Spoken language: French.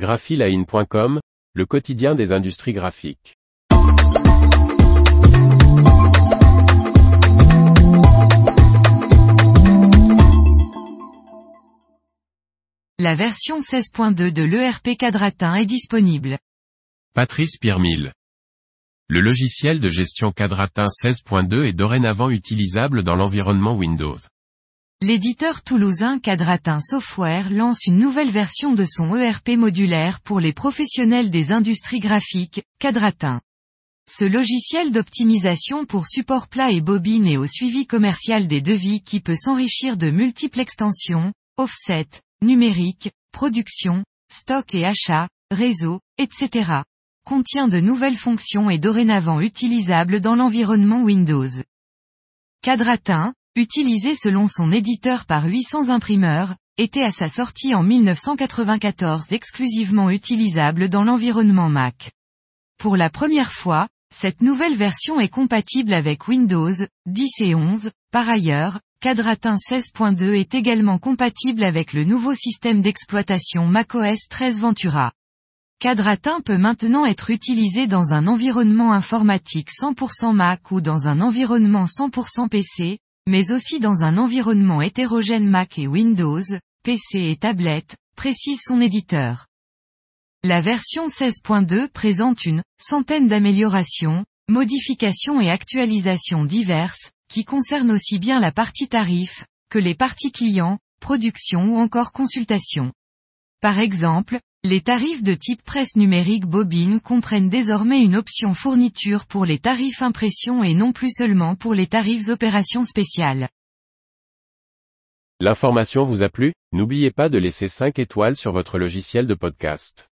graphiline.com, le quotidien des industries graphiques. La version 16.2 de l'ERP Cadratin est disponible. Patrice Piermille. Le logiciel de gestion Cadratin 16.2 est dorénavant utilisable dans l'environnement Windows. L'éditeur toulousain Cadratin Software lance une nouvelle version de son ERP modulaire pour les professionnels des industries graphiques, Cadratin. Ce logiciel d'optimisation pour support plat et bobine et au suivi commercial des devis qui peut s'enrichir de multiples extensions, offset, numérique, production, stock et achat, réseau, etc. contient de nouvelles fonctions et dorénavant utilisable dans l'environnement Windows. Cadratin, utilisé selon son éditeur par 800 imprimeurs, était à sa sortie en 1994 exclusivement utilisable dans l'environnement Mac. Pour la première fois, cette nouvelle version est compatible avec Windows 10 et 11, par ailleurs, Cadratin 16.2 est également compatible avec le nouveau système d'exploitation macOS 13 Ventura. Cadratin peut maintenant être utilisé dans un environnement informatique 100% Mac ou dans un environnement 100% PC, mais aussi dans un environnement hétérogène Mac et Windows, PC et tablette, précise son éditeur. La version 16.2 présente une centaine d'améliorations, modifications et actualisations diverses, qui concernent aussi bien la partie tarif, que les parties clients, production ou encore consultation. Par exemple, les tarifs de type presse numérique bobine comprennent désormais une option fourniture pour les tarifs impression et non plus seulement pour les tarifs opérations spéciales. L'information vous a plu? N'oubliez pas de laisser 5 étoiles sur votre logiciel de podcast.